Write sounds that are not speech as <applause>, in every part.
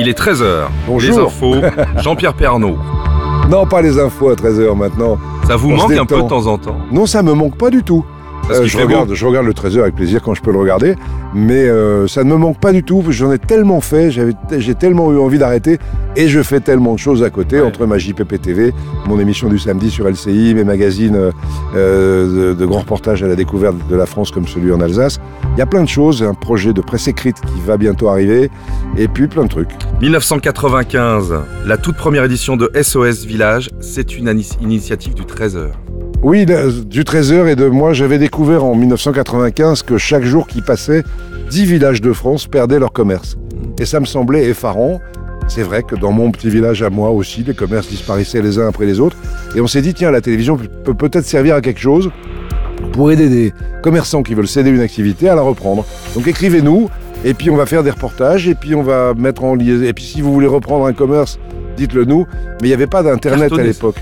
Il est 13h. Bonjour. Les infos, <laughs> Jean-Pierre Pernaud. Non, pas les infos à 13h maintenant. Ça vous On manque un peu de temps en temps Non, ça me manque pas du tout. Parce Euh, je, beau. regarde, je regarde le 13h avec plaisir quand je peux le regarder, mais euh, ça ne me manque pas du tout. J'en ai tellement fait, j'ai tellement eu envie d'arrêter, et je fais tellement de choses à côté, Ouais. entre ma JPP TV, mon émission du samedi sur LCI, mes magazines euh, de, de grands reportages à la découverte de la France comme celui en Alsace. Il y a plein de choses, un projet de presse écrite qui va bientôt arriver, et puis plein de trucs. 1995, la toute première édition de SOS Village, c'est une initiative du 13h. Oui, du 13h et de moi, j'avais découvert en 1995 que chaque jour qui passait, 10 villages de France perdaient leur commerce. Et ça me semblait effarant. C'est vrai que dans mon petit village à moi aussi, les commerces disparaissaient les uns après les autres. Et on s'est dit, tiens, la télévision peut peut-être servir à quelque chose pour aider des commerçants qui veulent céder une activité à la reprendre. Donc écrivez-nous, et puis on va faire des reportages, et puis on va mettre en liaison. Et puis si vous voulez reprendre un commerce, dites-le nous. Mais il n'y avait pas d'Internet à l'époque.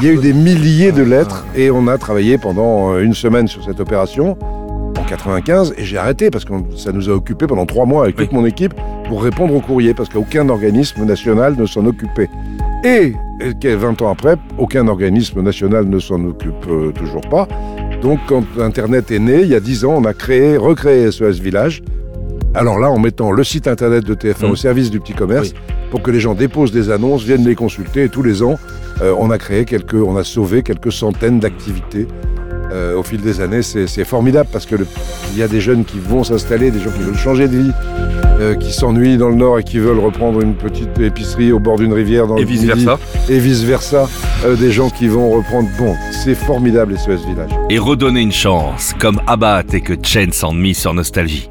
Il y a eu des milliers de lettres et on a travaillé pendant euh, une semaine sur cette opération en 95 et j'ai arrêté parce que ça nous a occupé pendant trois mois avec Oui. toute mon équipe pour répondre au courrier parce qu'aucun organisme national ne s'en occupait. Et euh, que 20 ans après, aucun organisme national ne s'en occupe euh, toujours pas. Donc quand Internet est né, il y a 10 ans, on a créé, recréé SOS Village. Alors là, en mettant le site internet de TF1 Mm. au service du petit commerce, pour que les gens déposent des annonces, viennent les consulter. Et tous les ans, euh, on a créé quelques, on a sauvé quelques centaines d'activités. Euh, au fil des années, c'est c'est formidable parce que le- il y a des jeunes qui vont s'installer, des gens qui veulent changer de vie, euh, qui s'ennuient dans le Nord et qui veulent reprendre une petite épicerie au bord d'une rivière dans Et le vice Midi, versa. et vice versa. Euh, des gens qui vont reprendre. Bon, c'est formidable SOS Village. Et redonner une chance, comme Abbat et que Chen s'en mis sur Nostalgie.